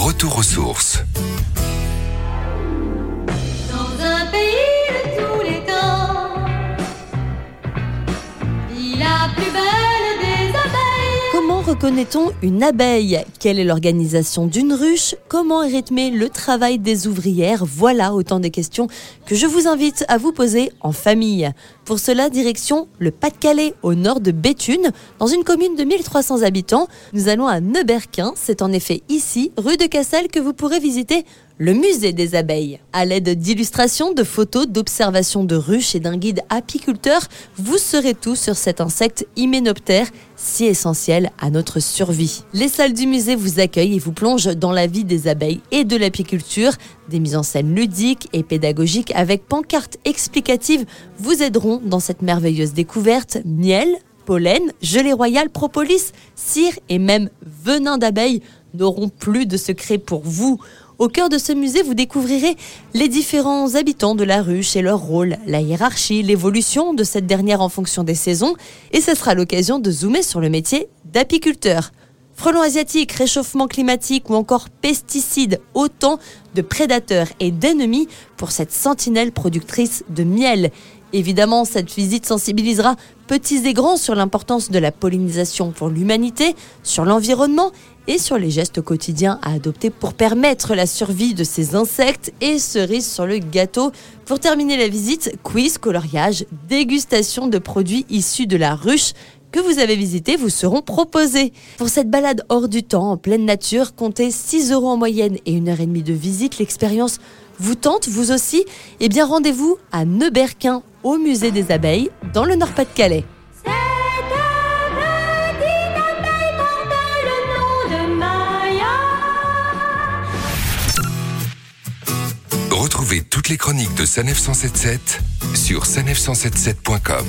Retour aux sources. Reconnaît-on une abeille? Quelle est l'organisation d'une ruche? Comment est rythmé le travail des ouvrières? Voilà autant de questions que je vous invite à vous poser en famille. Pour cela, direction le Pas-de-Calais, au nord de Béthune, dans une commune de 1300 habitants. Nous allons à Neuberquin. C'est en effet ici, rue de Cassel, que vous pourrez visiter le musée des abeilles. À l'aide d'illustrations, de photos, d'observations de ruches et d'un guide apiculteur, vous serez tout sur cet insecte hyménoptère si essentiel à notre survie. Les salles du musée vous accueillent et vous plongent dans la vie des abeilles et de l'apiculture. Des mises en scène ludiques et pédagogiques avec pancartes explicatives vous aideront dans cette merveilleuse découverte. Miel, pollen, gelée royale, propolis, cire et même venin d'abeille n'auront plus de secret pour vous. Au cœur de ce musée, vous découvrirez les différents habitants de la ruche et leur rôle, la hiérarchie, l'évolution de cette dernière en fonction des saisons, et ce sera l'occasion de zoomer sur le métier d'apiculteur. Frelons asiatiques, réchauffement climatique ou encore pesticides, autant de prédateurs et d'ennemis pour cette sentinelle productrice de miel. Évidemment, cette visite sensibilisera petits et grands sur l'importance de la pollinisation pour l'humanité, sur l'environnement et sur les gestes quotidiens à adopter pour permettre la survie de ces insectes et cerises sur le gâteau. Pour terminer la visite, quiz, coloriage, dégustation de produits issus de la ruche que vous avez visité vous seront proposés. Pour cette balade hors du temps, en pleine nature, comptez 6 euros en moyenne et une heure et demie de visite. L'expérience vous tente, vous aussi? Eh bien, rendez-vous à Neuberquin, au musée des abeilles, dans le Nord-Pas-de-Calais. Cette petite abeille porte le nom de Maya. Retrouvez toutes les chroniques de Sanef 177 sur sanef177.com.